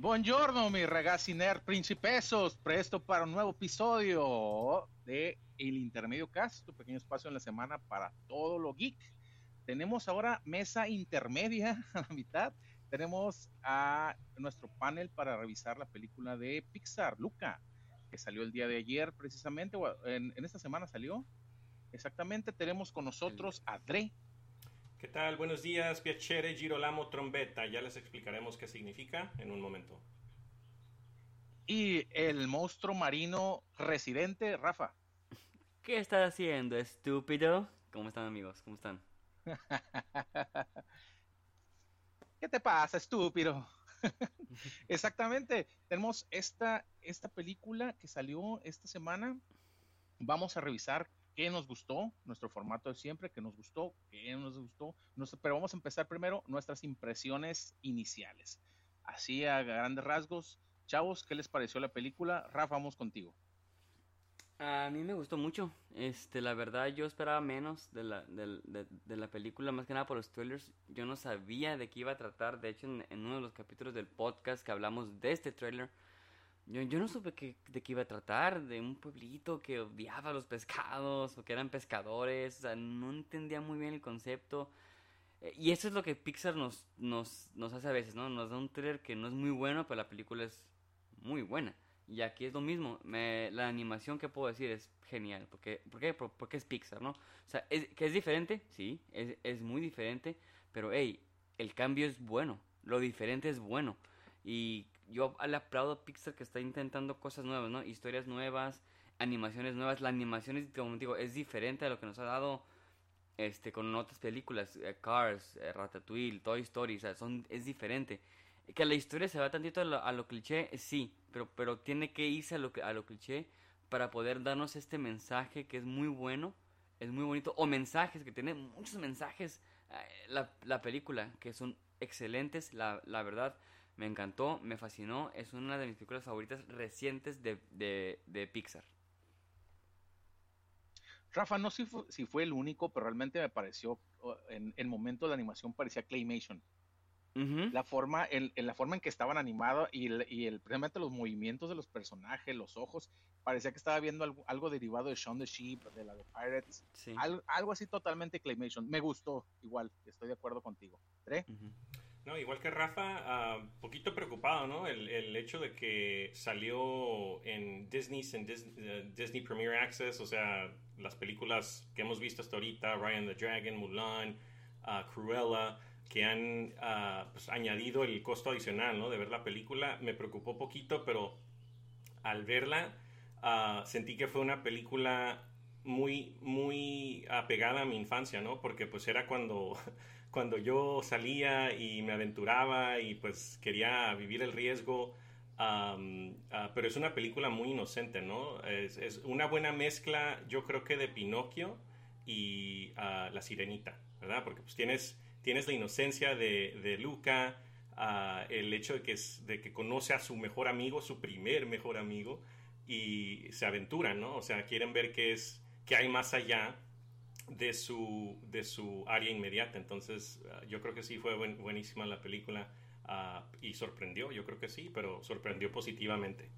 Buongiorno, mi ragazzi nerd principesos, presto para un nuevo episodio de El Intermedio Cast, tu pequeño espacio en la semana para todo lo geek. Tenemos ahora mesa intermedia a la mitad. Tenemos a nuestro panel para revisar la película de Pixar, Luca, que salió el día de ayer precisamente, en, en esta semana salió. Exactamente, tenemos con nosotros a Dre, ¿Qué tal? Buenos días, piacere, girolamo, trombeta. Ya les explicaremos qué significa en un momento. Y el monstruo marino residente, Rafa. ¿Qué estás haciendo, estúpido? ¿Cómo están, amigos? ¿Cómo están? ¿Qué te pasa, estúpido? Exactamente. Tenemos esta, esta película que salió esta semana. Vamos a revisar qué nos gustó, nuestro formato de siempre, qué nos gustó, qué nos gustó, pero vamos a empezar primero nuestras impresiones iniciales. Así a grandes rasgos, chavos, ¿qué les pareció la película? Rafa, vamos contigo. A mí me gustó mucho. Este, la verdad, yo esperaba menos de la, de, la película, más que nada por los trailers. Yo no sabía de qué iba a tratar. De hecho, en, en uno de los capítulos del podcast que hablamos de este trailer, yo, yo no supe de qué iba a tratar, de un pueblito que odiaba los pescados o que eran pescadores, o sea, no entendía muy bien el concepto. Eh, y eso es lo que Pixar nos, nos, nos hace a veces, ¿no? Nos da un trailer que no es muy bueno, pero la película es muy buena. Y aquí es lo mismo, me, la animación que puedo decir es genial, porque, ¿por qué? Porque es Pixar, ¿no? O sea, es, que es diferente, sí, es, es muy diferente, pero hey, el cambio es bueno, lo diferente es bueno. Y yo le aplaudo a Pixar que está intentando cosas nuevas, ¿no? Historias nuevas, animaciones nuevas. La animación es, como digo, es diferente a lo que nos ha dado este con otras películas, eh, Cars, eh, Ratatouille, Toy Story, o sea, son, es diferente. Que la historia se va tantito a lo, cliché, sí, pero, pero tiene que irse a lo, a lo cliché para poder darnos este mensaje que es muy bueno, es muy bonito, o mensajes, que tiene muchos mensajes, eh, la, la película, que son excelentes, la, la verdad me encantó, me fascinó. Es una de mis películas favoritas recientes de, de, Pixar. Rafa, no sé si fue, el único, pero realmente me pareció, en el momento de la animación parecía Claymation. La forma, en, la forma en que estaban animados y, el, y el, precisamente los movimientos de los personajes, los ojos, parecía que estaba viendo algo, derivado de Shaun the Sheep, de la de Pirates, algo, así totalmente Claymation. Me gustó, igual, estoy de acuerdo contigo. ¿Tre? No, igual que Rafa, un ah, poquito preocupado, ¿no? El, el, hecho de que salió en Disney, en eh, Disney, Premier Access, o sea, las películas que hemos visto hasta ahorita, Ryan the Dragon, Mulan, uh, Cruella, que han uh, pues, añadido el costo adicional, ¿no? De ver la película, me preocupó poquito, pero al verla sentí que fue una película muy, muy apegada a mi infancia, ¿no? Porque pues era cuando cuando yo salía y me aventuraba y pues quería vivir el riesgo. Ah, pero es una película muy inocente, ¿no? Es, una buena mezcla, yo creo que de Pinocchio y uh, La Sirenita, ¿verdad? Porque pues tienes, tienes la inocencia de, de Luca, uh, el hecho de que, es, de que conoce a su mejor amigo, su primer mejor amigo, y se aventuran, ¿no? O sea, quieren ver qué es, qué hay más allá de su, de su área inmediata. Entonces, ah, yo creo que sí fue buenísima la película ah, y sorprendió, yo creo que sí, pero sorprendió positivamente.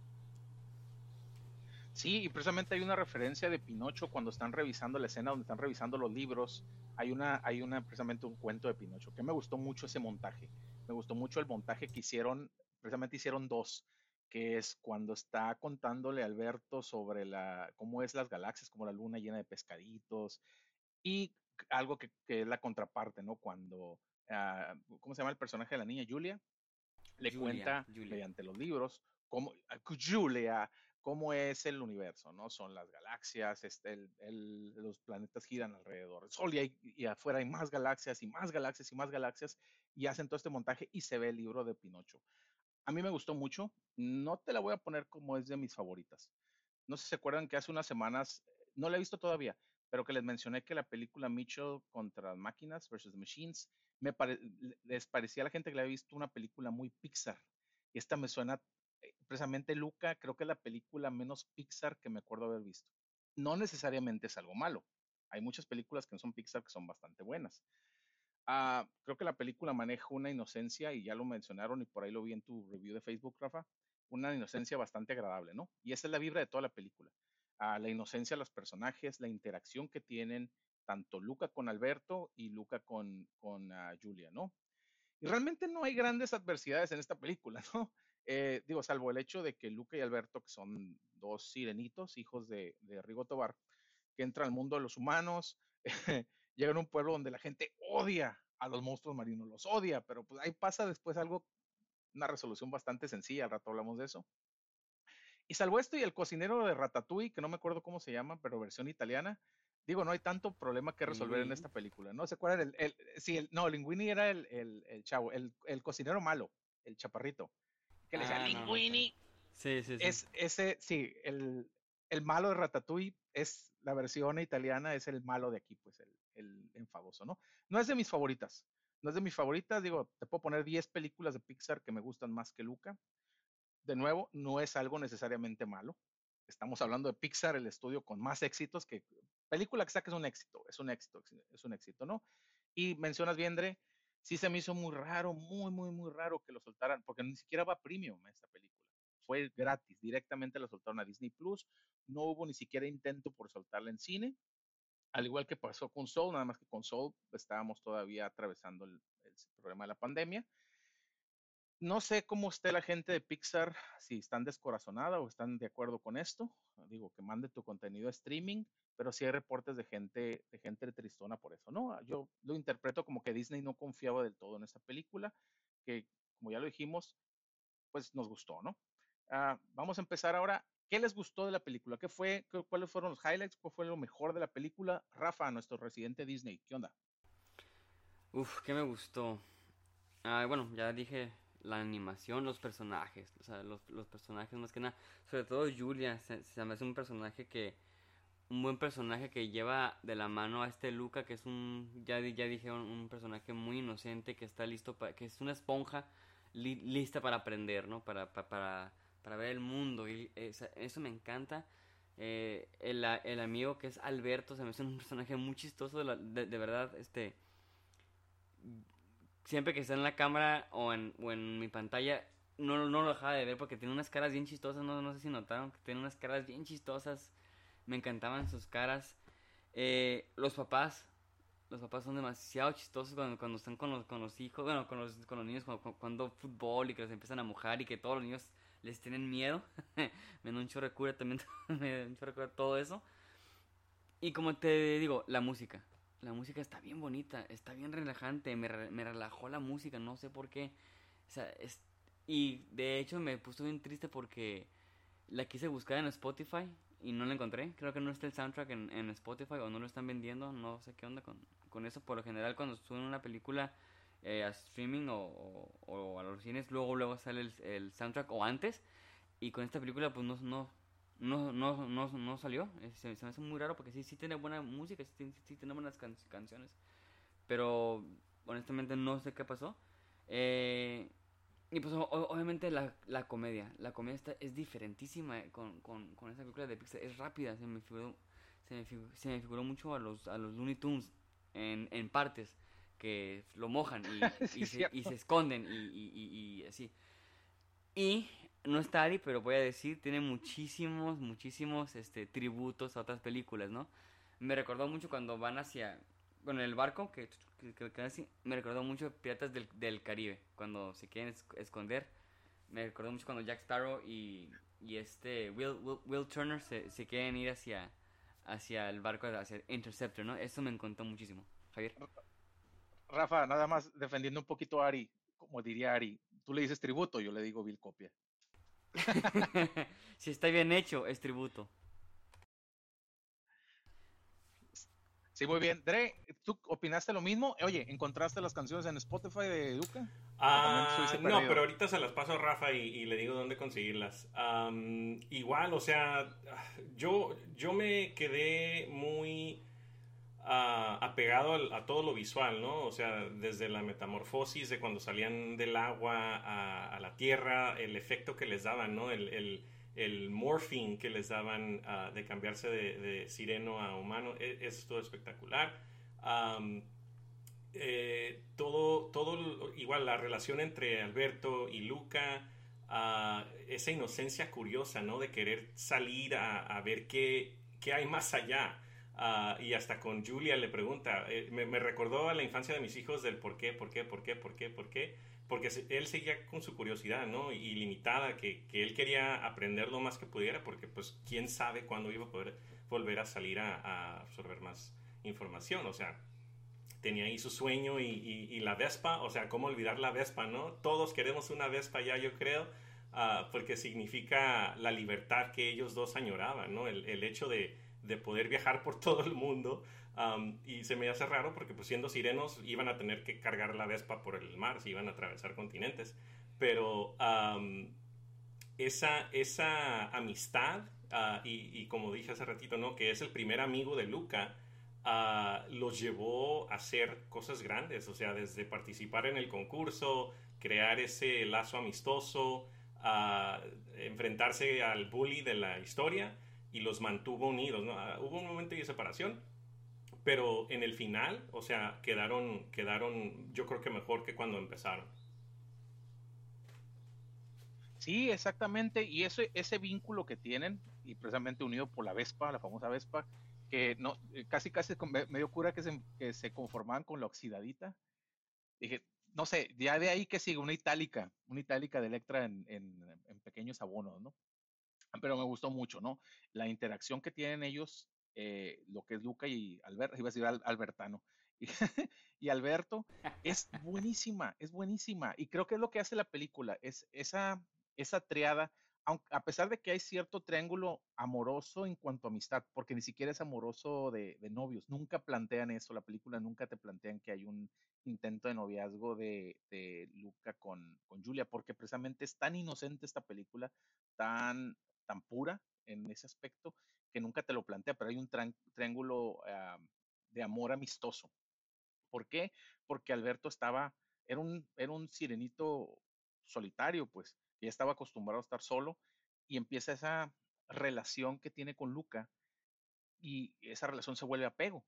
Sí, y precisamente hay una referencia de Pinocho cuando están revisando la escena donde están revisando los libros. Hay una, hay una, precisamente un cuento de Pinocho, que me gustó mucho ese montaje. Me gustó mucho el montaje que hicieron, precisamente hicieron dos, que es cuando está contándole Alberto sobre la, cómo es las galaxias, como la luna llena de pescaditos, y algo que, es la contraparte, ¿no? Cuando, ah, ¿cómo se llama el personaje de la niña? Julia. Le cuenta mediante los libros cómo, ah, Julia, cómo es el universo, ¿no? Son las galaxias, este, el, los planetas giran alrededor del Sol y, y, afuera hay más galaxias y más galaxias y más galaxias y hacen todo este montaje y se ve el libro de Pinocho. A mí me gustó mucho, no te la voy a poner como es de mis favoritas. No sé si se acuerdan que hace unas semanas, no la he visto todavía, pero que les mencioné que la película Mitchell contra máquinas versus machines, les parecía a la gente que la había visto una película muy Pixar. Y esta me suena, eh, precisamente Luca, creo que es la película menos Pixar que me acuerdo haber visto. No necesariamente es algo malo. Hay muchas películas que no son Pixar que son bastante buenas. Ah, creo que la película maneja una inocencia, y ya lo mencionaron, y por ahí lo vi en tu review de Facebook, Rafa, una inocencia bastante agradable, ¿no? Y esa es la vibra de toda la película. Ah, la inocencia de los personajes, la interacción que tienen tanto Luca con Alberto y Luca con, con ah, Julia, ¿no? Y realmente no hay grandes adversidades en esta película, ¿no? Eh, digo, salvo el hecho de que Luca y Alberto, que son dos sirenitos, hijos de, de Rigo Tobar, que entran al mundo de los humanos, llegan a un pueblo donde la gente odia a los monstruos marinos, los odia, pero pues ahí pasa después algo, una resolución bastante sencilla, al rato hablamos de eso. Y salvo esto y el cocinero de Ratatouille, que no me acuerdo cómo se llama, pero versión italiana, digo, no hay tanto problema que resolver en esta película, ¿no? ¿Se acuerdan? El, el, sí, el, no, Linguini era el, el, el chavo, el, el, cocinero malo, el chaparrito, que le decía Ah, no, Linguini. Sí, sí, sí. Es ese, sí, el, el malo de Ratatouille es la versión italiana, es el malo de aquí, pues el, el enfadoso, ¿no? No es de mis favoritas, no es de mis favoritas, digo, te puedo poner 10 películas de Pixar que me gustan más que Luca. De nuevo, no es algo necesariamente malo. Estamos hablando de Pixar, el estudio con más éxitos que película que saques es un éxito, es un éxito, es un éxito, ¿no? Y mencionas bien, Dre, sí se me hizo muy raro, muy, muy, muy raro que lo soltaran, porque ni siquiera va premium esta película. Fue gratis, directamente la soltaron a Disney Plus. No hubo ni siquiera intento por soltarla en cine, al igual que pasó con Soul, nada más que con Soul estábamos todavía atravesando el, el problema de la pandemia. No sé cómo esté la gente de Pixar, si están descorazonada o están de acuerdo con esto. Digo, que mande tu contenido a streaming, pero sí hay reportes de gente, de gente tristona por eso, ¿no? Yo lo interpreto como que Disney no confiaba del todo en esta película, que como ya lo dijimos, pues nos gustó, ¿no? Uh, vamos a empezar ahora. ¿Qué les gustó de la película? ¿Qué fue? ¿Cuáles fueron los highlights? ¿Cuál fue lo mejor de la película? Rafa, nuestro residente Disney, ¿qué onda? Uf, ¿qué me gustó? Ah, bueno, ya dije la animación, los personajes, o sea, los, los personajes más que nada, sobre todo Julia, se, me hace un personaje que, un buen personaje que lleva de la mano a este Luca, que es un, ya, ya dije, un, personaje muy inocente, que está listo para, que es una esponja li, lista para aprender, ¿no? Para, para, para, para ver el mundo, eso, eso me encanta. Eh, el, el, amigo que es Alberto, se me hace un personaje muy chistoso, de, la, de, de verdad, este siempre que está en la cámara o en, o en mi pantalla, no, no, lo dejaba de ver porque tiene unas caras bien chistosas, no, no sé si notaron, que tiene unas caras bien chistosas, me encantaban sus caras. Eh, los papás, los papás son demasiado chistosos cuando, cuando están con los, con los hijos, bueno, con los, con los niños, cuando, cuando fútbol y que los empiezan a mojar y que todos los niños les tienen miedo. me da un chorro de cura también, me da un chorro de cura todo eso. Y como te digo, la música la música está bien bonita, está bien relajante, me, me relajó la música, no sé por qué. O sea, es, y de hecho me puso bien triste porque la quise buscar en Spotify y no la encontré. Creo que no está el soundtrack en, Spotify o no lo están vendiendo, no sé qué onda con, con eso. Por lo general cuando suben una película eh, a streaming o, a los cines, luego luego sale el, el, soundtrack o antes. Y con esta película pues no, no, no, no, no salió. Se, se, me hace muy raro porque sí, sí tiene buena música, sí, sí tiene buenas can canciones. Pero honestamente no sé qué pasó. Eh, y pues o, obviamente la, la, comedia. La comedia está, es diferentísima con, con, con esta película de Pixar. Es rápida, se me figuró, se me figuró, se me figuró mucho a los, a los Looney Tunes en, en partes que lo mojan y, sí, y, se, y se, esconden y, y, y así. Y no está Ari, pero voy a decir, tiene muchísimos, muchísimos este, tributos a otras películas, ¿no? Me recordó mucho cuando van hacia, con el barco, que, que, que, así, me recordó mucho Piratas del, del, Caribe, cuando se quieren esconder. Me recordó mucho cuando Jack Sparrow y, y este Will, Will, Will, Turner se, se quieren ir hacia, hacia el barco, hacia Interceptor, ¿no? Eso me encantó muchísimo. Javier. Rafa, nada más defendiendo un poquito a Ari, como diría Ari, tú le dices tributo, yo le digo Bill Copia. si está bien hecho, es tributo. Sí, muy bien. Dre, ¿tú opinaste lo mismo? Oye, ¿encontraste las canciones en Spotify de Duca? Ah, no, pero ahorita se las paso a Rafa y, y le digo dónde conseguirlas. Um, igual, o sea, yo, yo me quedé muy apegado a, todo lo visual, ¿no? O sea, desde la metamorfosis de cuando salían del agua a, la tierra, el efecto que les daban, ¿no? El, el, morphine que les daban uh, de cambiarse de, sireno a humano, es, es todo espectacular. Eh, todo, todo, igual la relación entre Alberto y Luca, uh, esa inocencia curiosa, ¿no? De querer salir a, ver qué, hay más allá. Uh, y hasta con Julia le pregunta, eh, me, me, recordó a la infancia de mis hijos del por qué, por qué, por qué, por qué, por qué, porque él seguía con su curiosidad, ¿no? Ilimitada, que, que él quería aprender lo más que pudiera, porque pues quién sabe cuándo iba a poder volver a salir a, a absorber más información, o sea, tenía ahí su sueño y, y, la Vespa, o sea, ¿cómo olvidar la Vespa, no? Todos queremos una Vespa ya, yo creo, uh, porque significa la libertad que ellos dos añoraban, ¿no? El, el hecho de, de, poder viajar por todo el mundo. Um, y se me hace raro porque pues siendo sirenos iban a tener que cargar la Vespa por el mar, si iban a atravesar continentes. Pero um, esa, esa amistad, uh, y, y, como dije hace ratito, ¿no? Que es el primer amigo de Luca, uh, los llevó a hacer cosas grandes, o sea, desde participar en el concurso, crear ese lazo amistoso, uh, enfrentarse al bully de la historia y los mantuvo unidos. ¿no? Uh, hubo un momento de separación, pero en el final, o sea, quedaron, quedaron yo creo que mejor que cuando empezaron. Sí, exactamente, y ese, ese vínculo que tienen, y precisamente unido por la Vespa, la famosa Vespa, que no, eh, casi casi me, dio cura que se, que se conformaban con la oxidadita. Dije, no sé, ya de ahí que sigue una itálica, una itálica de Electra en, en, en, pequeños abonos, ¿no? Pero me gustó mucho, ¿no? La interacción que tienen ellos, eh, lo que es Luca y Alberto, iba a decir Al, Albertano, y, Alberto, es buenísima, es buenísima. Y creo que es lo que hace la película, es esa, esa triada a pesar de que hay cierto triángulo amoroso en cuanto a amistad, porque ni siquiera es amoroso de, de, novios, nunca plantean eso, la película nunca te plantean que hay un intento de noviazgo de, de Luca con, con, Julia, porque precisamente es tan inocente esta película, tan, tan pura en ese aspecto, que nunca te lo plantea, pero hay un triángulo uh, de amor amistoso. ¿Por qué? Porque Alberto estaba, era un, era un sirenito solitario, pues, ya estaba acostumbrado a estar solo y empieza esa relación que tiene con Luca y esa relación se vuelve apego.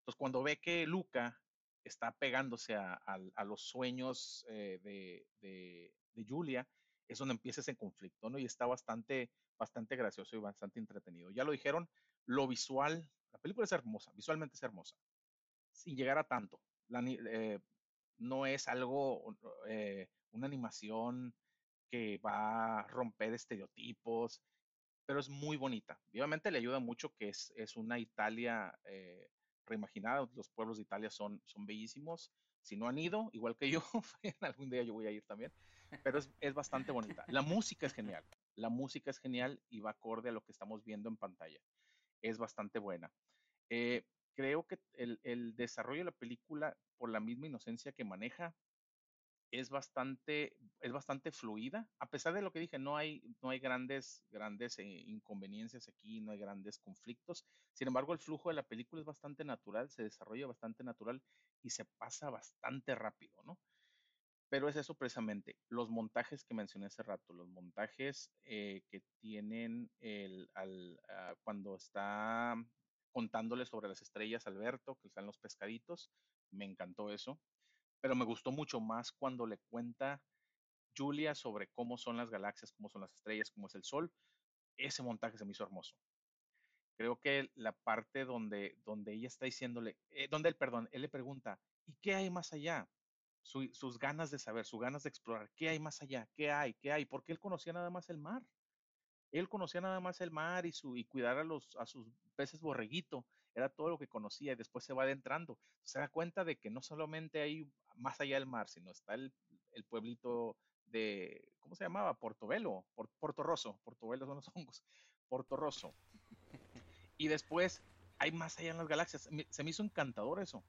Entonces, cuando ve que Luca está pegándose a los sueños eh, de, de, de, Julia, es donde empieza ese conflicto, ¿no? Y está bastante, bastante gracioso y bastante entretenido. Ya lo dijeron, lo visual, la película es hermosa, visualmente es hermosa, sin llegar a tanto. La, eh, no es algo, eh, una animación que va a romper estereotipos, pero es muy bonita. Obviamente le ayuda mucho que es, es una Italia eh, reimaginada, los pueblos de Italia son, son bellísimos. Si no han ido, igual que yo, algún día yo voy a ir también, pero es, es bastante bonita. La música es genial, la música es genial y va acorde a lo que estamos viendo en pantalla. Es bastante buena. Eh, creo que el, el, desarrollo de la película, por la misma inocencia que maneja, es bastante, es bastante fluida. A pesar de lo que dije, no hay, no hay grandes, grandes eh, inconveniencias aquí, no hay grandes conflictos. Sin embargo, el flujo de la película es bastante natural, se desarrolla bastante natural y se pasa bastante rápido, ¿no? Pero es eso precisamente, los montajes que mencioné hace rato, los montajes eh, que tienen el, al, uh, cuando está contándole sobre las estrellas Alberto, que están los pescaditos, me encantó eso pero me gustó mucho más cuando le cuenta Julia sobre cómo son las galaxias, cómo son las estrellas, cómo es el Sol. Ese montaje se me hizo hermoso. Creo que la parte donde, donde ella está diciéndole, eh, donde él, perdón, él le pregunta, ¿y qué hay más allá? Su, sus ganas de saber, sus ganas de explorar, ¿qué hay más allá? ¿Qué hay? ¿Qué hay? Porque él conocía nada más el mar. Él conocía nada más el mar y, su, y cuidar a, los, a sus peces borreguito era todo lo que conocía y después se va adentrando. Se da cuenta de que no solamente hay más allá del mar, sino está el, el pueblito de, ¿cómo se llamaba? Portobelo, Port, Portorroso, Portobelo son los hongos, Portorroso. Y después hay más allá en las galaxias. Se me hizo encantador eso.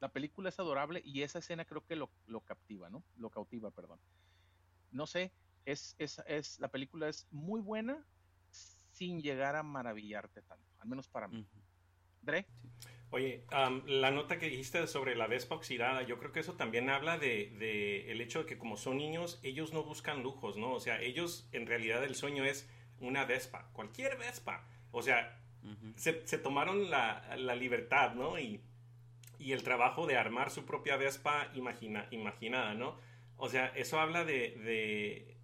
La película es adorable y esa escena creo que lo, lo captiva, ¿no? Lo cautiva, perdón. No sé, es, es, es, la película es muy buena sin llegar a maravillarte tanto, al menos para mí. Uh -huh. Oye, um, la nota que dijiste sobre la Vespa oxidada, yo creo que eso también habla de, de, el hecho de que como son niños, ellos no buscan lujos, ¿no? O sea, ellos en realidad el sueño es una Vespa, cualquier Vespa. O sea, uh -huh. se, se, tomaron la, la, libertad, ¿no? Y y el trabajo de armar su propia Vespa imagina, imaginada, ¿no? O sea, eso habla de,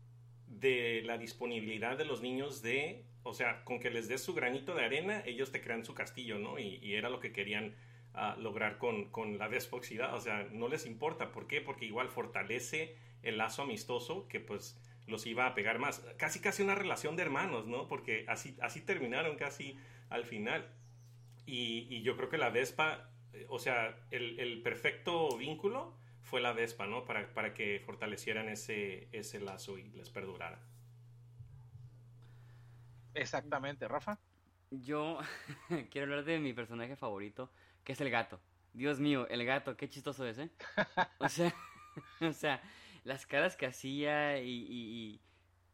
de, la disponibilidad de los niños de, o sea, con que les des su granito de arena, ellos te crean su castillo, ¿no? Y, era lo que querían ah, lograr con, con la Vespa oxidada, o sea, no les importa, ¿por qué? Porque igual fortalece el lazo amistoso que pues los iba a pegar más. Casi casi una relación de hermanos, ¿no? Porque así, así terminaron casi al final. Y, yo creo que la Vespa, o sea, el, perfecto vínculo fue la Vespa, ¿no? Para, para que fortalecieran ese, ese lazo y les perdurara. Exactamente, Rafa. Yo quiero hablar de mi personaje favorito, que es el gato. Dios mío, el gato, qué chistoso es, ¿eh? O sea, o sea, las caras que hacía y, y,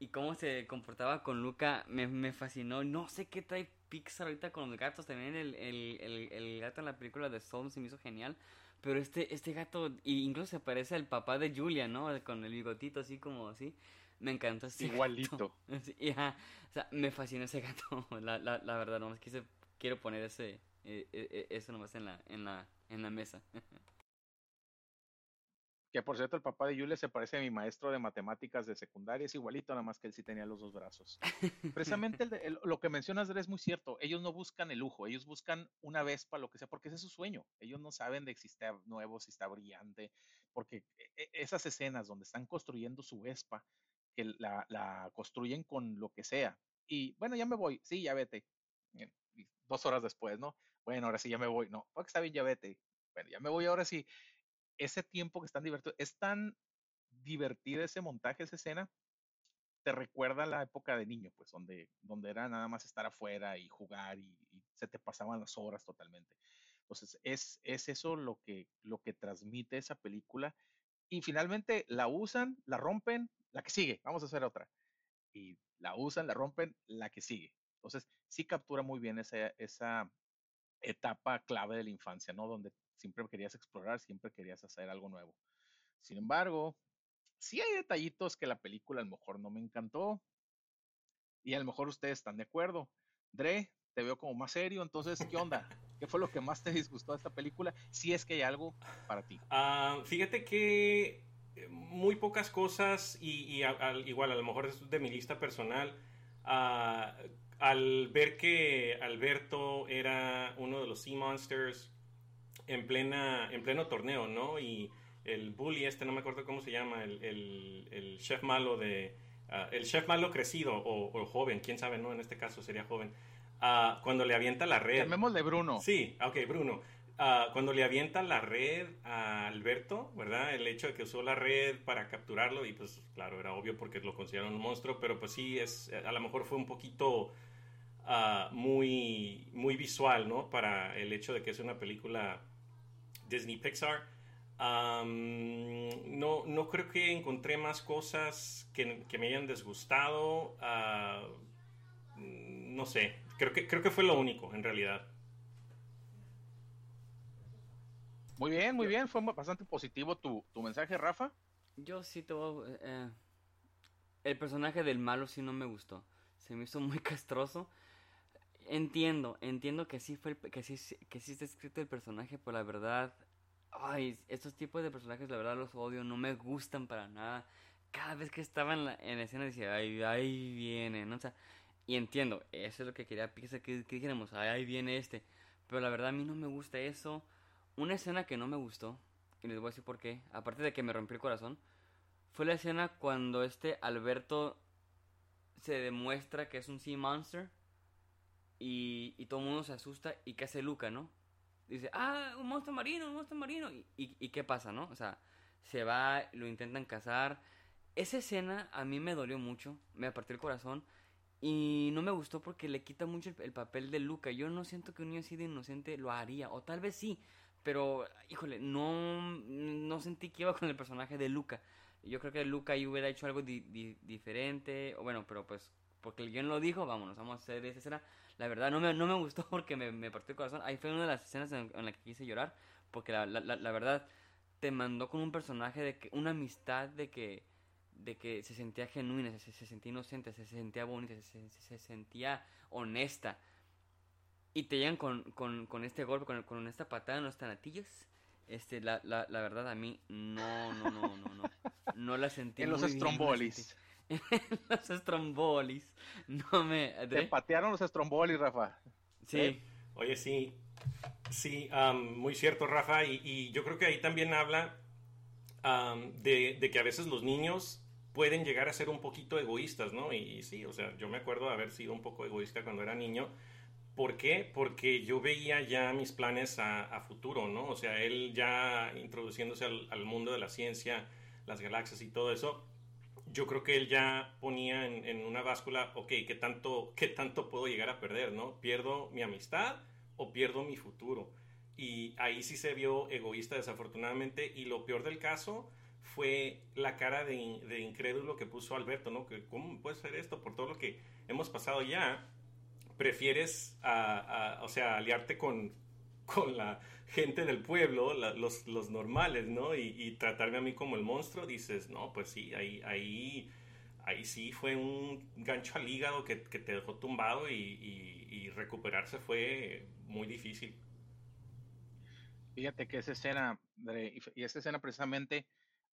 cómo se comportaba con Luca me, fascinó. No sé qué trae Pixar ahorita con los gatos. También el, el, el, gato en la película de Soul se me hizo genial. Pero este, este gato, incluso se parece al papá de Julia, ¿no? Con el bigotito así como así. Me encantó este Igualito. O sea, me fascinó ese gato. La, la, la verdad, nomás quise, quiero poner ese, eh, eh, eh, eso nomás en la, en la, en la mesa. Que por cierto, el papá de Julia se parece a mi maestro de matemáticas de secundaria, es igualito, nada más que él sí tenía los dos brazos. Precisamente lo que mencionas, es muy cierto. Ellos no buscan el lujo, ellos buscan una Vespa, lo que sea, porque ese es su sueño. Ellos no saben de existir nuevo, si está brillante, porque e, e, esas escenas donde están construyendo su Vespa, que la, construyen con lo que sea. Y bueno, ya me voy, sí, ya vete. Dos horas después, ¿no? Bueno, ahora sí ya me voy. No, porque está bien, ya vete. Bueno, ya me voy ahora sí ese tiempo que están divertidos, es tan divertida ese montaje, esa escena, te recuerda la época de niño, pues, donde, donde era nada más estar afuera y jugar y, se te pasaban las horas totalmente. Entonces, es, es eso lo que, lo que transmite esa película. Y finalmente la usan, la rompen, la que sigue, vamos a hacer otra. Y la usan, la rompen, la que sigue. Entonces, sí captura muy bien esa, esa etapa clave de la infancia, ¿no? Donde siempre querías explorar, siempre querías hacer algo nuevo. Sin embargo, sí hay detallitos que la película a lo mejor no me encantó y a lo mejor ustedes están de acuerdo. Dre, te veo como más serio, entonces, ¿qué onda? ¿Qué fue lo que más te disgustó de esta película? Si es que hay algo para ti. Ah, fíjate que eh, muy pocas cosas y, igual a lo mejor es de mi lista personal. Ah, al ver que Alberto era uno de los Sea Monsters, en, plena, en pleno torneo, ¿no? Y el bully este, no me acuerdo cómo se llama, el, el, chef malo de... Ah, el chef malo crecido o, joven, quién sabe, ¿no? En este caso sería joven. Uh, cuando le avienta la red... Llamémosle Bruno. Sí, ok, Bruno. Uh, cuando le avienta la red a Alberto, ¿verdad? El hecho de que usó la red para capturarlo y pues claro, era obvio porque lo consideraron un monstruo, pero pues sí, es, a lo mejor fue un poquito muy, muy visual, ¿no? Para el hecho de que es una película Disney Pixar. no, no creo que encontré más cosas que, me hayan desgustado. Ah, no sé, creo que, creo que fue lo único en realidad. Muy bien, muy bien, fue bastante positivo tu, mensaje, Rafa. Yo sí todo... Eh, el personaje del malo sí no me gustó. Se me hizo muy castroso. Entiendo, entiendo que sí fue que sí que sí está escrito el personaje, pero la verdad ay, estos tipos de personajes la verdad los odio, no me gustan para nada. Cada vez que estaba en la, en escena decía, ay, ahí viene, ¿no? O sea, y entiendo, eso es lo que quería que, que dijéramos, ay, ahí viene este. Pero la verdad a mí no me gusta eso. Una escena que no me gustó, y les voy a decir por qué, aparte de que me rompió el corazón, fue la escena cuando este Alberto se demuestra que es un Sea Monster y, y todo el mundo se asusta y que hace Luca, ¿no? Dice, ah, un monstruo marino, un monstruo marino. Y, y, qué pasa, no? O sea, se va, lo intentan cazar. Esa escena a mí me dolió mucho, me partió el corazón. Y no me gustó porque le quita mucho el, papel de Luca. Yo no siento que un niño así de inocente lo haría. O tal vez sí. Pero, híjole, no, no sentí que iba con el personaje de Luca. Yo creo que Luca ahí hubiera hecho algo diferente. O bueno, pero pues, porque el guion lo dijo, vámonos, vamos a hacer esa escena la verdad no me, no me gustó porque me, me, partió el corazón. Ahí fue una de las escenas en, en la que quise llorar, porque la, la, la, verdad te mandó con un personaje de que, una amistad de que, de que se sentía genuina, se, se sentía inocente, se sentía bonita, se, se, sentía honesta. y te llegan con, con, con este golpe, con, con esta patada en los tanatillos. Este, la, la, la verdad a mí no, no, no, no, no. No la sentí. en los la estrombolis. los estrombolis. No me. Te patearon los estrombolis, Rafa. Sí. Oye, sí, sí, am, muy cierto, Rafa, y, y yo creo que ahí también habla de, de que a veces los niños pueden llegar a ser un poquito egoístas, ¿no? Y, y sí, o sea, yo me acuerdo de haber sido un poco egoísta cuando era niño. ¿Por qué? Porque yo veía ya mis planes a, a futuro, ¿no? O sea, él ya introduciéndose al, al mundo de la ciencia, las galaxias y todo eso, yo creo que él ya ponía en, en una báscula, ok, ¿qué tanto, ¿qué tanto puedo llegar a perder, no? ¿Pierdo mi amistad o pierdo mi futuro? Y ahí sí se vio egoísta desafortunadamente y lo peor del caso fue la cara de, de incrédulo que puso Alberto, ¿no? Cómo puede ser esto por todo lo que hemos pasado ya. Prefieres, a- o sea, aliarte con, con la gente del pueblo, la- los, los normales, ¿no? Y, y tratarme a mí como el monstruo, dices, no, pues sí, ahí, ahí, ahí sí fue un gancho al hígado que, que te dejó tumbado y, y- y recuperarse fue muy difícil. Fíjate que esa escena, y esa escena precisamente,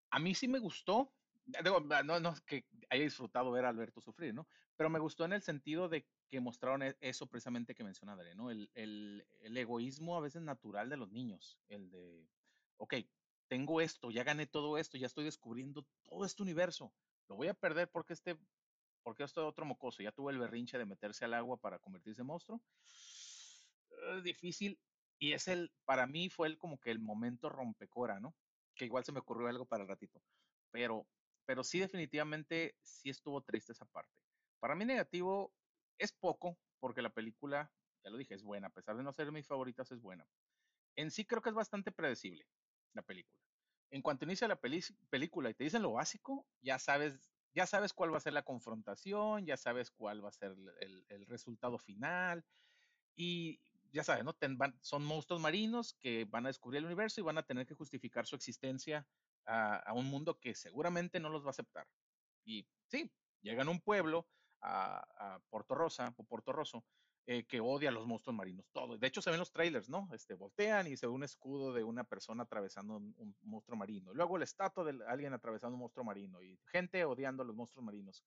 a mí sí me gustó. No, no es que haya disfrutado ver a Alberto sufrir, ¿no? Pero me gustó en el sentido de que mostraron e- eso precisamente que menciona Adre, ¿no? El, el- egoísmo a veces natural de los niños. El de, ok, tengo esto, ya gané todo esto, ya estoy descubriendo todo este universo. Lo voy a perder porque este, porque este otro mocoso ya tuvo el berrinche de meterse al agua para convertirse en monstruo. Es difícil y es el, para mí fue el como que el momento rompecora, ¿no? Que igual se me ocurrió algo para el ratito. Pero, pero sí definitivamente sí estuvo triste esa parte. Para mí negativo es poco, porque la película, ya lo dije, es buena. A pesar de no ser mis favoritas, es buena. En sí creo que es bastante predecible la película. En cuanto inicia la película y te dicen lo básico, ya sabes, ya sabes cuál va a ser la confrontación, ya sabes cuál va a ser el, resultado final. Y ya sabes, ¿no? Ten- van- son monstruos marinos que van a descubrir el universo y van a tener que justificar su existencia a un mundo que seguramente no los va a aceptar. Y sí, llegan a un pueblo, a, a Porto Rosa, o Porto Rosso, eh, que odia a los monstruos marinos, todo. De hecho, se ven los trailers, ¿no? Este, voltean y se ve un escudo de una persona atravesando un, monstruo marino. Luego la estatua de alguien atravesando un monstruo marino y gente odiando a los monstruos marinos.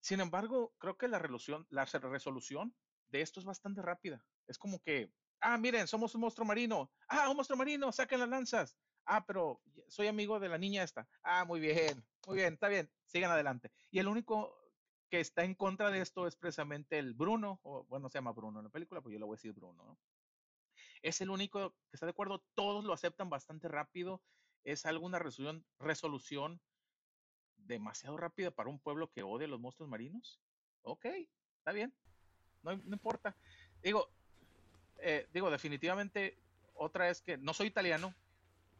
Sin embargo, creo que la resolución, la resolución de esto es bastante rápida. Es como que, ah, miren, somos un monstruo marino. Ah, un monstruo marino, saquen las lanzas. Ah, pero soy amigo de la niña esta. Ah, muy bien, muy bien, está bien, sigan adelante. Y el único que está en contra de esto es precisamente el Bruno, o bueno, se llama Bruno en la película, pues yo le voy a decir Bruno, ¿no? Es el único que está de acuerdo, todos lo aceptan bastante rápido. Es alguna resolución, resolución demasiado rápida para un pueblo que odia a los monstruos marinos. Ok, está bien, no, no importa. Digo, eh, digo, definitivamente, otra es que no soy italiano.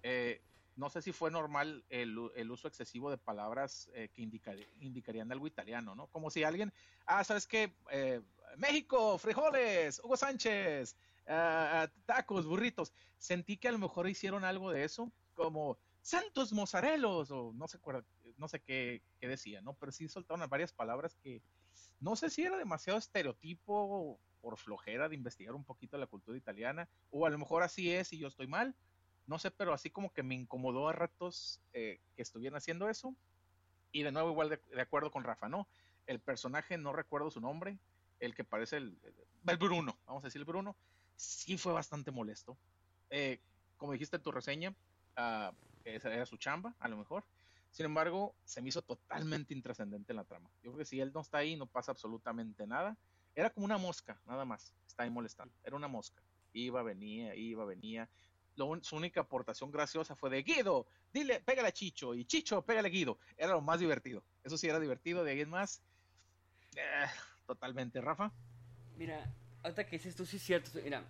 eh, no sé si fue normal el, uso excesivo de palabras eh, que indicar- indicarían algo italiano, ¿no? Como si alguien, ah, ¿sabes qué? Eh, México, frijoles, Hugo Sánchez, ah, tacos, burritos. Sentí que a lo mejor hicieron algo de eso, como santos mozarelos, o no sé, no sé qué, qué decía, ¿no? Pero sí soltaron varias palabras que no sé si era demasiado estereotipo por flojera de investigar un poquito la cultura italiana, o a lo mejor así es y yo estoy mal, no sé, pero así como que me incomodó a ratos eh, que estuvieran haciendo eso. Y de nuevo, igual de, acuerdo con Rafa, ¿no? El personaje, no recuerdo su nombre, el que parece el, el Bruno, vamos a decir el Bruno, sí fue bastante molesto. Eh, como dijiste en tu reseña, ah, esa era su chamba, a lo mejor. Sin embargo, se me hizo totalmente intrascendente en la trama. Yo creo que si él no está ahí, no pasa absolutamente nada. Era como una mosca, nada más. Está ahí molestando. Era una mosca. Iba, venía, iba, venía. Su única aportación graciosa fue de Guido, dile, pégale a Chicho. Y Chicho, pégale a Guido. Era lo más divertido. Eso sí era divertido. De alguien más, eh, totalmente, Rafa. Mira, ahorita que dices tú, sí es cierto. Mira,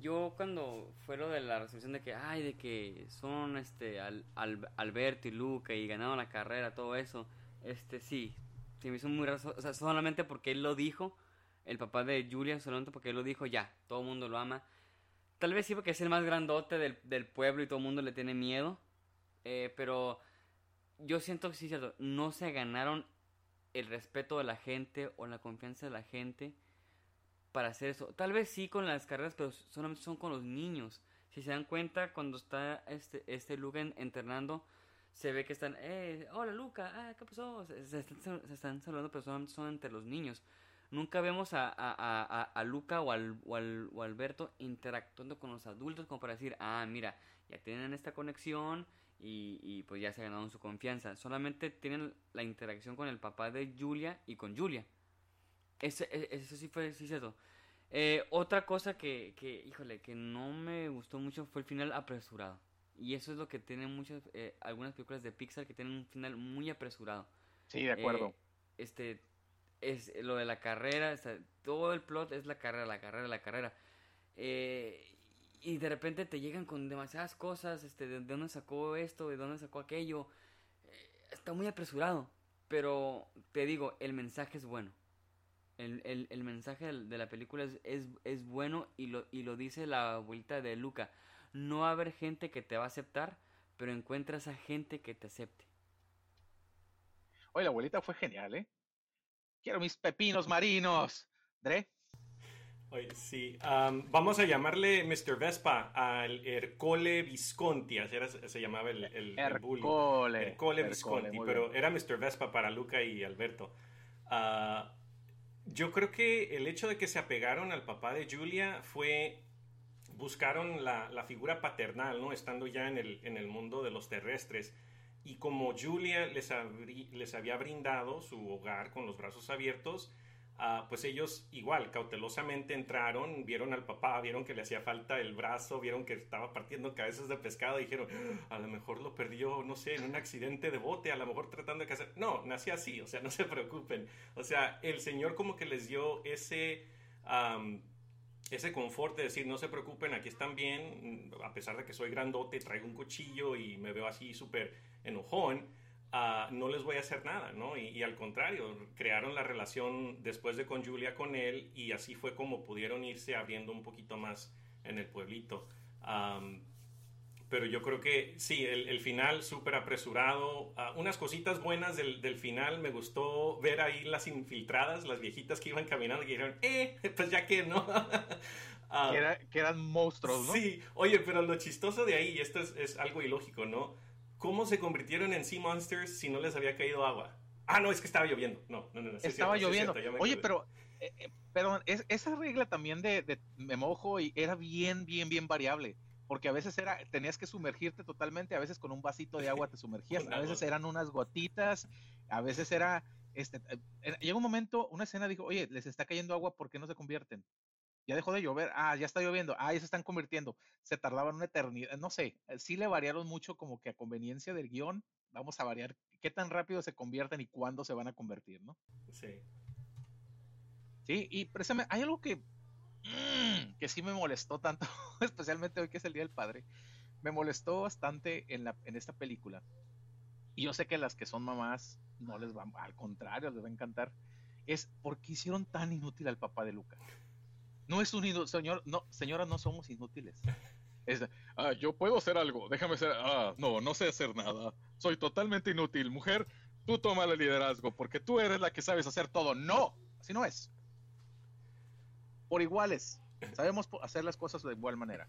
yo cuando fue lo de la resolución de que, ay, de que son este Al- Al- Alberto y Luca y ganaron la carrera, todo eso, este sí, se me hizo muy raro. O sea, solamente porque él lo dijo, el papá de Julia, solamente porque él lo dijo, ya, todo el mundo lo ama. Tal vez sí porque es el más grandote del, del pueblo y todo el mundo le tiene miedo, eh, pero yo siento que sí cierto, no se ganaron el respeto de la gente o la confianza de la gente para hacer eso. Tal vez sí con las carreras, pero solamente son con los niños. Si se dan cuenta, cuando está este, este Luca entrenando, se ve que están, eh, hola Luca, ah, ¿qué pasó? Se, están, saludando, pero son, son, entre los niños. Nunca vemos a, a, a, Luca o, al, o, al, o Alberto interactuando con los adultos como para decir, ah, mira, ya tienen esta conexión y, y pues ya se ganaron su confianza. Solamente tienen la interacción con el papá de Julia y con Julia. Ese, e, eso sí fue sí eso. Eh, otra cosa que, que, híjole, que no me gustó mucho fue el final apresurado. Y eso es lo que tienen muchas, eh, algunas películas de Pixar que tienen un final muy apresurado. Sí, de acuerdo. Eh, este, es lo de la carrera, todo el plot es la carrera, la carrera, la carrera. y de repente te llegan con demasiadas cosas, este, de, dónde sacó esto, de dónde sacó aquello. está muy apresurado. Pero te digo, el mensaje es bueno. El, el, mensaje de la película es, es, bueno y lo, y lo dice la abuelita de Luca. No va a haber gente que te va a aceptar, pero encuentras a gente que te acepte. Oye, la abuelita fue genial, ¿eh? Quiero mis pepinos marinos. ¿Dre? Oye, sí. vamos a llamarle Mr. Vespa al Ercole Visconti. Así se llamaba el, el, Ercole. Ercole Visconti. pero era Mr. Vespa para Luca y Alberto. Uh, yo creo que el hecho de que se apegaron al papá de Julia fue buscaron la, la figura paternal, ¿no? Estando ya en el, en el, mundo de los terrestres. Y como Julia les, les había brindado su hogar con los brazos abiertos, Ah, pues ellos igual, cautelosamente entraron, vieron al papá, vieron que le hacía falta el brazo, vieron que estaba partiendo cabezas de pescado y dijeron, ah, a lo mejor lo perdió, no sé, en un accidente de bote, a lo mejor tratando de cazar. No, nació así, o sea, no se preocupen. O sea, el Señor como que les dio ese... ese confort de decir, no se preocupen, aquí están bien, a pesar de que soy grandote, traigo un cuchillo y me veo así súper enojón, no les voy a hacer nada, ¿no? Y, al contrario, crearon la relación después de con Julia con él y así fue como pudieron irse abriendo un poquito más en el pueblito. Pero yo creo que sí, el, final súper apresurado. Ah, unas cositas buenas del, del, final, me gustó ver ahí las infiltradas, las viejitas que iban caminando y dijeron, eh, pues ya que no. Ah, que, eran monstruos, ¿no? Sí, oye, pero lo chistoso de ahí, y esto es, es algo ilógico, ¿no? ¿Cómo se convirtieron en Sea Monsters si no les había caído agua? Ah, no, es que estaba lloviendo. No, no, no. estaba lloviendo. Oye, pero, eh, eh, perdón, esa regla también de, me mojo y era bien, bien, bien variable. Porque a veces era, tenías que sumergirte totalmente, a veces con un vasito de agua te sumergías, a veces eran unas gotitas, a veces era, este, eh, llega un momento, una escena dijo, oye, les está cayendo agua, ¿por qué no se convierten? ya dejó de llover, ah, ya está lloviendo, ah, ya se están convirtiendo, se tardaban una eternidad, no sé, eh, sí le variaron mucho como que a conveniencia del guion, vamos a variar qué tan rápido se convierten y cuándo se van a convertir, ¿no? Sí. Sí, y precisamente hay algo que, mm, que sí me molestó tanto, especialmente hoy que es el Día del Padre, me molestó bastante en, esta película. Y yo sé que las que son mamás no les va, al contrario, les va a encantar, es porque hicieron tan inútil al papá de Luca. No es un inútil, señor, no, señora, no somos inútiles. Es, ah, yo puedo hacer algo, déjame ser, ah, no, no sé hacer nada, soy totalmente inútil, mujer, tú toma el liderazgo, porque tú eres la que sabes hacer todo. No, así no es. Por iguales, sabemos hacer las cosas de igual manera.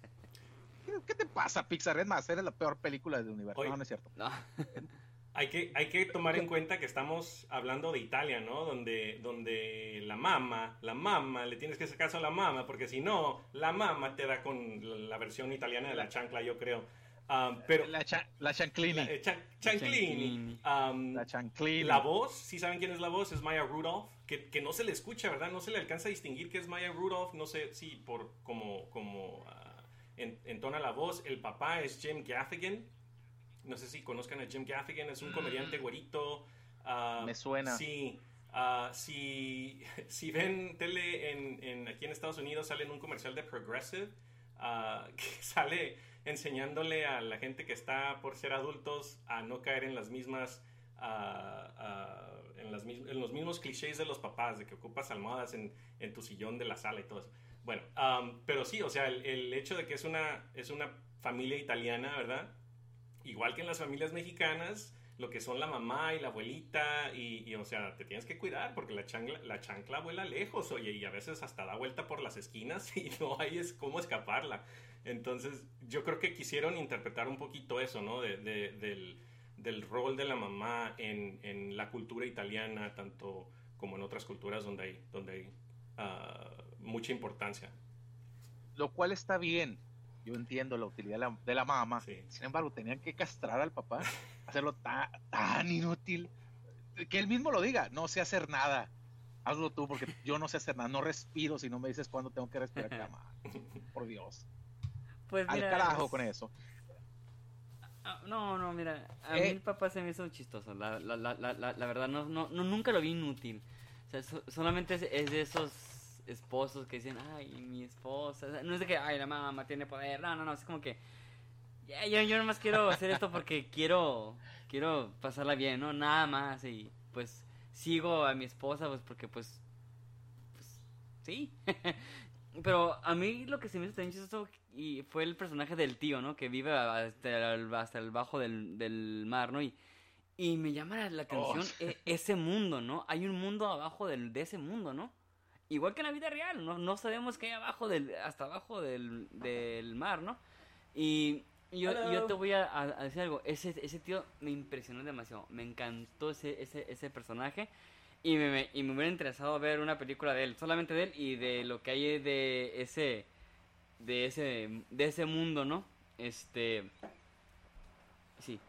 ¿Qué, te pasa, Pixar? Es más, eres la peor película del universo. no, no es cierto. No. Hay que, hay que tomar en cuenta que estamos hablando de Italia, ¿no? Donde, donde la mamá, la mamá, le tienes que hacer caso a la mamá, porque si no, la mamá te da con la versión italiana de la chancla, yo creo. Um, pero la, la chanclini. La, eh, chanclini. Um, la chanclini. La voz, si saben quién es la voz, es Maya Rudolph, que, que, no se le escucha, ¿verdad? No se le alcanza a distinguir que es Maya Rudolph, no sé si por como, como uh, entona la voz. El papá es Jim Gaffigan no sé si conozcan a Jim Gaffigan, es un comediante mm. güerito. Ah, Me suena. Sí. Uh, si, si, ven tele en, en, aquí en Estados Unidos, sale en un comercial de Progressive uh, que sale enseñándole a la gente que está por ser adultos a no caer en las mismas en, las, en, los mismos clichés de los papás, de que ocupas almohadas en, en tu sillón de la sala y todo eso. Bueno, um, pero sí, o sea, el, el, hecho de que es una, es una familia italiana, ¿verdad? igual que en las familias mexicanas, lo que son la mamá y la abuelita y, o sea, te tienes que cuidar porque la chancla, la chancla vuela lejos, oye, y a veces hasta da vuelta por las esquinas y no hay es cómo escaparla. Entonces, yo creo que quisieron interpretar un poquito eso, ¿no? del, del, rol de la mamá en, en, la cultura italiana, tanto como en otras culturas donde hay, donde hay ah, mucha importancia. Lo cual está bien. Yo entiendo la utilidad de la, de la mamá. Sin embargo, tenían que castrar al papá, hacerlo tan inútil. Que él mismo lo diga, no sé hacer nada. Hazlo tú, porque yo no sé hacer nada. No respiro si no me dices cuándo tengo que respirar. Cama. Por Dios. Pues Al carajo con eso. Ah, no, no, mira, a mí eh. el papá se me hizo chistoso. La, la, la, la verdad, no, no, nunca lo vi inútil. O sea, solamente es, de esos esposos que dicen, ay, mi esposa. no es de que, ay, la mamá tiene poder. No, no, no, es como que, ya, yo, yo nomás quiero hacer esto porque quiero, quiero pasarla bien, ¿no? Nada más. Y pues sigo a mi esposa, pues porque, pues, pues sí. Pero a mí lo que se me hizo tan chistoso y fue el personaje del tío, ¿no? Que vive hasta el, hasta el bajo del, del mar, ¿no? Y, y me llama la atención oh. e, ese mundo, ¿no? Hay un mundo abajo del, de ese mundo, ¿no? Igual que en la vida real, ¿no? No sabemos qué hay abajo del, hasta abajo del, del mar, ¿no? Y yo, yo te voy a, decir algo, ese, ese tío me impresionó demasiado, me encantó ese, ese, ese personaje y me, y me hubiera interesado ver una película de él, solamente de él y de lo que hay de ese de ese de ese mundo, ¿no? Este sí.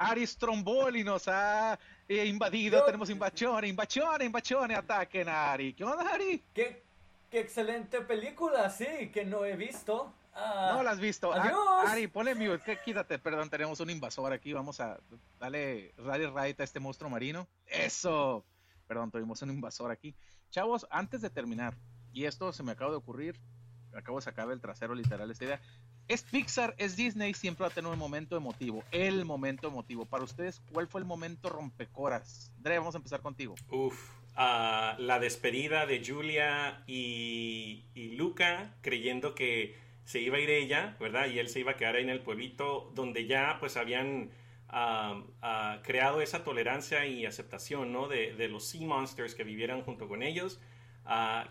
Aris Tromboli nos ha eh, invadido, tenemos invasión, invasión, invasión, ataquen a Ari. ¿Qué onda, Ari? ¿Qué, qué excelente película, sí, que no he visto. Ah, no la has visto. Ah, Ari, ponle mute, quítate, perdón, tenemos un invasor aquí, vamos a darle rally right a este monstruo marino. Eso. Perdón, tuvimos un invasor aquí. Chavos, antes de terminar, y esto se me acaba de ocurrir, acabo de sacar del trasero literal esta idea. Es Pixar, es Disney, siempre va a tener un momento emotivo, el momento emotivo. Para ustedes, ¿cuál fue el momento rompecoras? Dre, vamos a empezar contigo. Uf, ah, la despedida de Julia y, Luca creyendo que se iba a ir ella, ¿verdad? Y él se iba a quedar ahí en el pueblito donde ya pues habían creado esa tolerancia y aceptación, ¿no? De, los Sea Monsters que vivieran junto con ellos.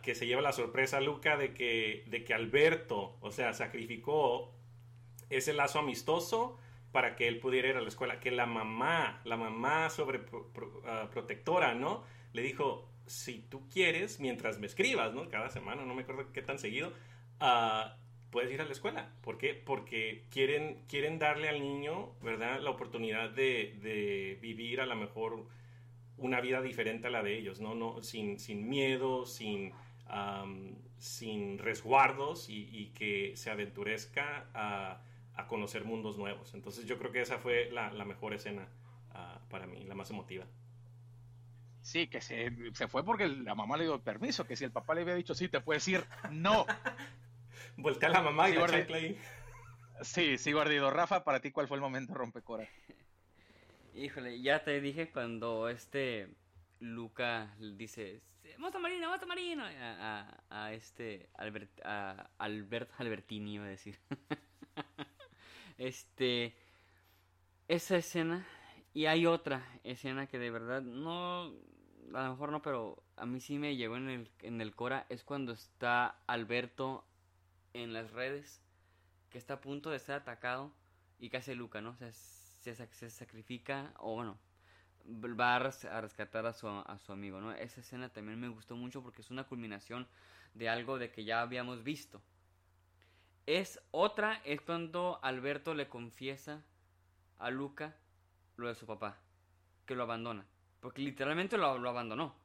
Que se lleva la sorpresa Luca de que, de que Alberto, o sea, sacrificó ese lazo amistoso para que él pudiera ir a la escuela, que la mamá, la mamá sobre protectora, ¿no? Le dijo, si tú quieres, mientras me escribas, ¿no? Cada semana, no me acuerdo qué tan seguido, uh, puedes ir a la escuela. ¿Por qué? Porque quieren, quieren darle al niño, ¿verdad?, la oportunidad de, vivir a lo mejor una vida diferente a la de ellos, ¿no? no sin, sin miedo, sin, sin resguardos y, que se aventurezca a, conocer mundos nuevos. Entonces yo creo que esa fue la, mejor escena ah, para mí, la más emotiva. Sí, que se, se, fue porque la mamá le dio permiso, que si el papá le había dicho sí, te puede decir no. Voltea a la mamá y la chancla ahí. Sí, sí, guardido. Rafa, para ti, ¿cuál fue el momento rompecora? Híjole, ya te dije cuando este Luca dice, ¡Mosta Marina, Mosta Marina! A, a, este Albert, a Albert Albertini, iba a decir. este, esa escena, y hay otra escena que de verdad no, a lo mejor no, pero a mí sí me llegó en el, en el Cora, es cuando está Alberto en las redes que está a punto de ser atacado y que hace Luca, ¿no? O sea, se, se sacrifica o bueno, va a, rescatar a su, a su amigo, ¿no? Esa escena también me gustó mucho porque es una culminación de algo de que ya habíamos visto. Es otra, es cuando Alberto le confiesa a Luca lo de su papá, que lo abandona. Porque literalmente lo, abandonó.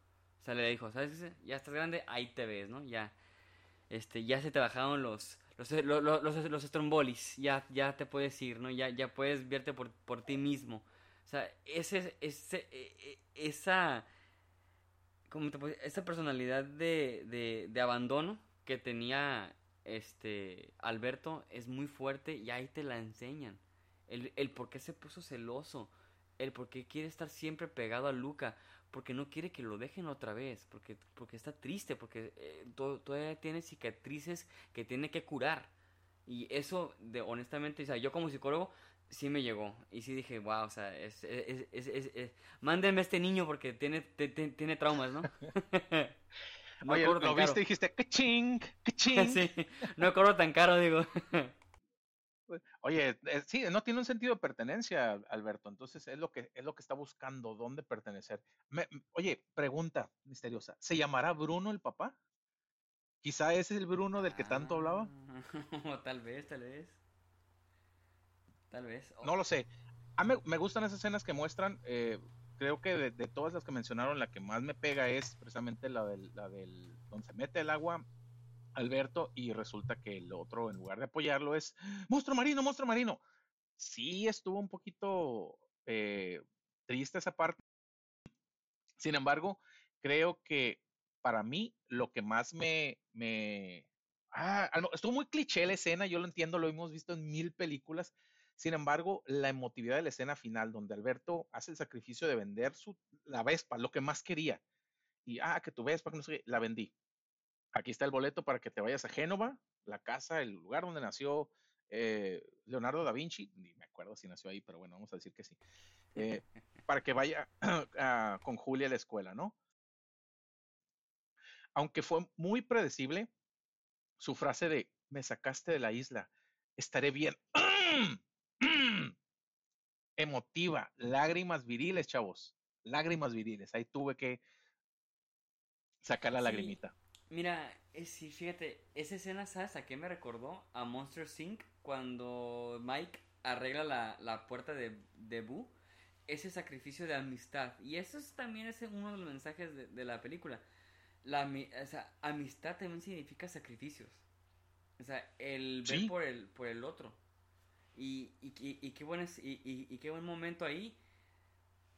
O sea, le dijo, ¿sabes? Ya estás grande, ahí te ves, ¿no? Ya este, ya se te bajaron los, los, los, los, estrombolis, ya, ya te puedes ir, ¿no? Ya, ya puedes verte por, por ti mismo. O sea, ese, ese, e, e, esa, ¿cómo te esa personalidad de, de, de abandono que tenía este Alberto es muy fuerte y ahí te la enseñan. El, el por qué se puso celoso, el por qué quiere estar siempre pegado a Luca, porque no quiere que lo dejen otra vez, porque, porque está triste, porque eh, todavía tiene cicatrices que tiene que curar. Y eso, de, honestamente, o sea, yo como psicólogo sí me llegó. Y sí dije, wow, o sea, es, es, es, es, mándenme a este niño porque tiene, te- te- tiene traumas, ¿no? no Oye, lo tan viste y caro. dijiste, ¡que ching! ¡que ching! sí, no cobro tan caro, digo. Oye, eh, sí, no tiene un sentido de pertenencia, Alberto. Entonces es lo que es lo que está buscando, dónde pertenecer. Me- m- oye, pregunta misteriosa. ¿Se llamará Bruno el papá? Quizá ese es el Bruno del que tanto hablaba. Ah, tal vez, tal vez. Tal vez. No lo sé. A mí me gustan esas escenas que muestran. eh, creo que de, de todas las que mencionaron, la que más me pega es precisamente la del, la del donde se mete el agua Alberto y resulta que el otro, en lugar de apoyarlo, es monstruo marino, monstruo marino. Sí, estuvo un poquito eh, triste esa parte. Sin embargo, creo que para mí lo que más me, me ah, estuvo muy cliché la escena, yo lo entiendo, lo hemos visto en mil películas. Sin embargo, la emotividad de la escena final, donde Alberto hace el sacrificio de vender su, la Vespa, lo que más quería, y ah, que tu Vespa, que no sé la vendí. Aquí está el boleto para que te vayas a Génova, la casa, el lugar donde nació eh, Leonardo da Vinci, ni me acuerdo si nació ahí, pero bueno, vamos a decir que sí. Eh, para que vaya con Julia a la escuela, ¿no? Aunque fue muy predecible, su frase de me sacaste de la isla, estaré bien. Emotiva, lágrimas viriles, chavos. Lágrimas viriles. Ahí tuve que sacar la Sí. lagrimita. Mira, sí, fíjate, esa escena, ¿sabes a qué me recordó? A Monster Inc. cuando Mike arregla la, la puerta de, de Boo. Ese sacrificio de amistad. Y eso es, también es uno de los mensajes de, de la película. La, o sea, amistad también significa sacrificios. O sea, el ver por el, por el otro. Y, y, y- y qué buen, es- y, y- y qué buen momento ahí.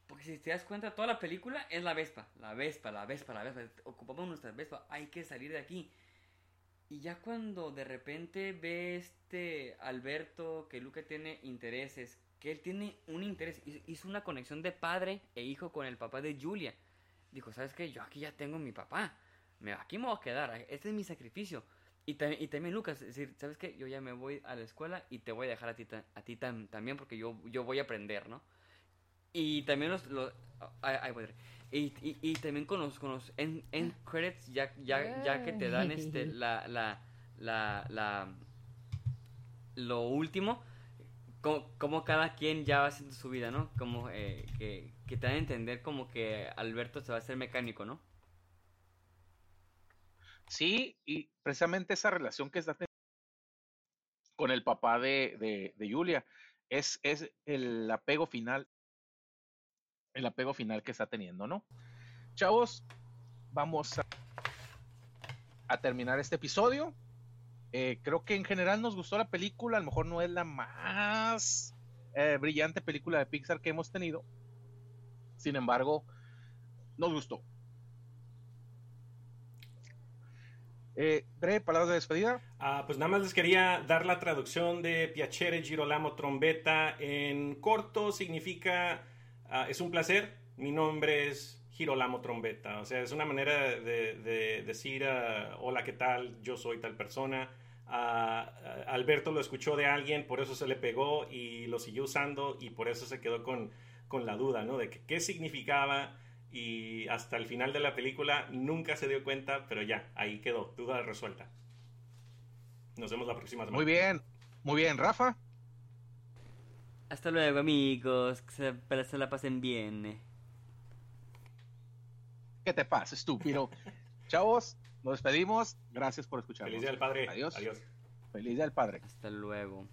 Porque si te das cuenta, toda la película es la Vespa, la Vespa, la Vespa, la Vespa. Ocupamos nuestra Vespa, hay que salir de aquí. Y ya cuando de repente ve este Alberto que Luca tiene intereses, que él tiene un interés, hizo- una conexión de padre e hijo con el papá de Julia. Dijo, ¿sabes qué? Yo aquí ya tengo mi papá. Me, aquí me voy a quedar, este es mi sacrificio. Y, ta- y también Lucas, es decir, ¿sabes qué? Yo ya me voy a la escuela y te voy a dejar a ti, a ti tam- también porque yo, yo voy a aprender, ¿no? Y también los... los ay, ay, madre. y, y, y también con los, con los end, end credits, ya, ya, ya que te dan este, la, la, la, la, lo último, como, como cada quien ya va haciendo su vida, ¿no? Como eh, que, que te dan a entender como que Alberto se va a hacer mecánico, ¿no? Sí, y precisamente esa relación que está teniendo con el papá de, de, de Julia es, es el apego final, el apego final que está teniendo, ¿no? Chavos, vamos a, terminar este episodio. Eh, creo que en general nos gustó la película, a lo mejor no es la más eh, brillante película de Pixar que hemos tenido. Sin embargo, nos gustó. Eh, Dre, palabras de despedida. Ah, pues nada más les quería dar la traducción de Piacere Girolamo Trombetta. En corto significa ah, es un placer. Mi nombre es Girolamo Trombetta. O sea, es una manera de, de decir ah, hola, ¿qué tal? Yo soy tal persona. Ah, Alberto lo escuchó de alguien, por eso se le pegó y lo siguió usando y por eso se quedó con, con la duda, ¿no? De que, qué significaba y hasta el final de la película nunca se dio cuenta, pero ya, ahí quedó, duda resuelta. Nos vemos la próxima semana. Muy bien, muy bien, Rafa. Hasta luego, amigos. Que se, para se la pasen bien. ¿Qué te pasa, estúpido? Chavos, nos despedimos. Gracias por escucharnos. Feliz día del padre. Adiós. Adiós. Feliz día del padre. Hasta luego.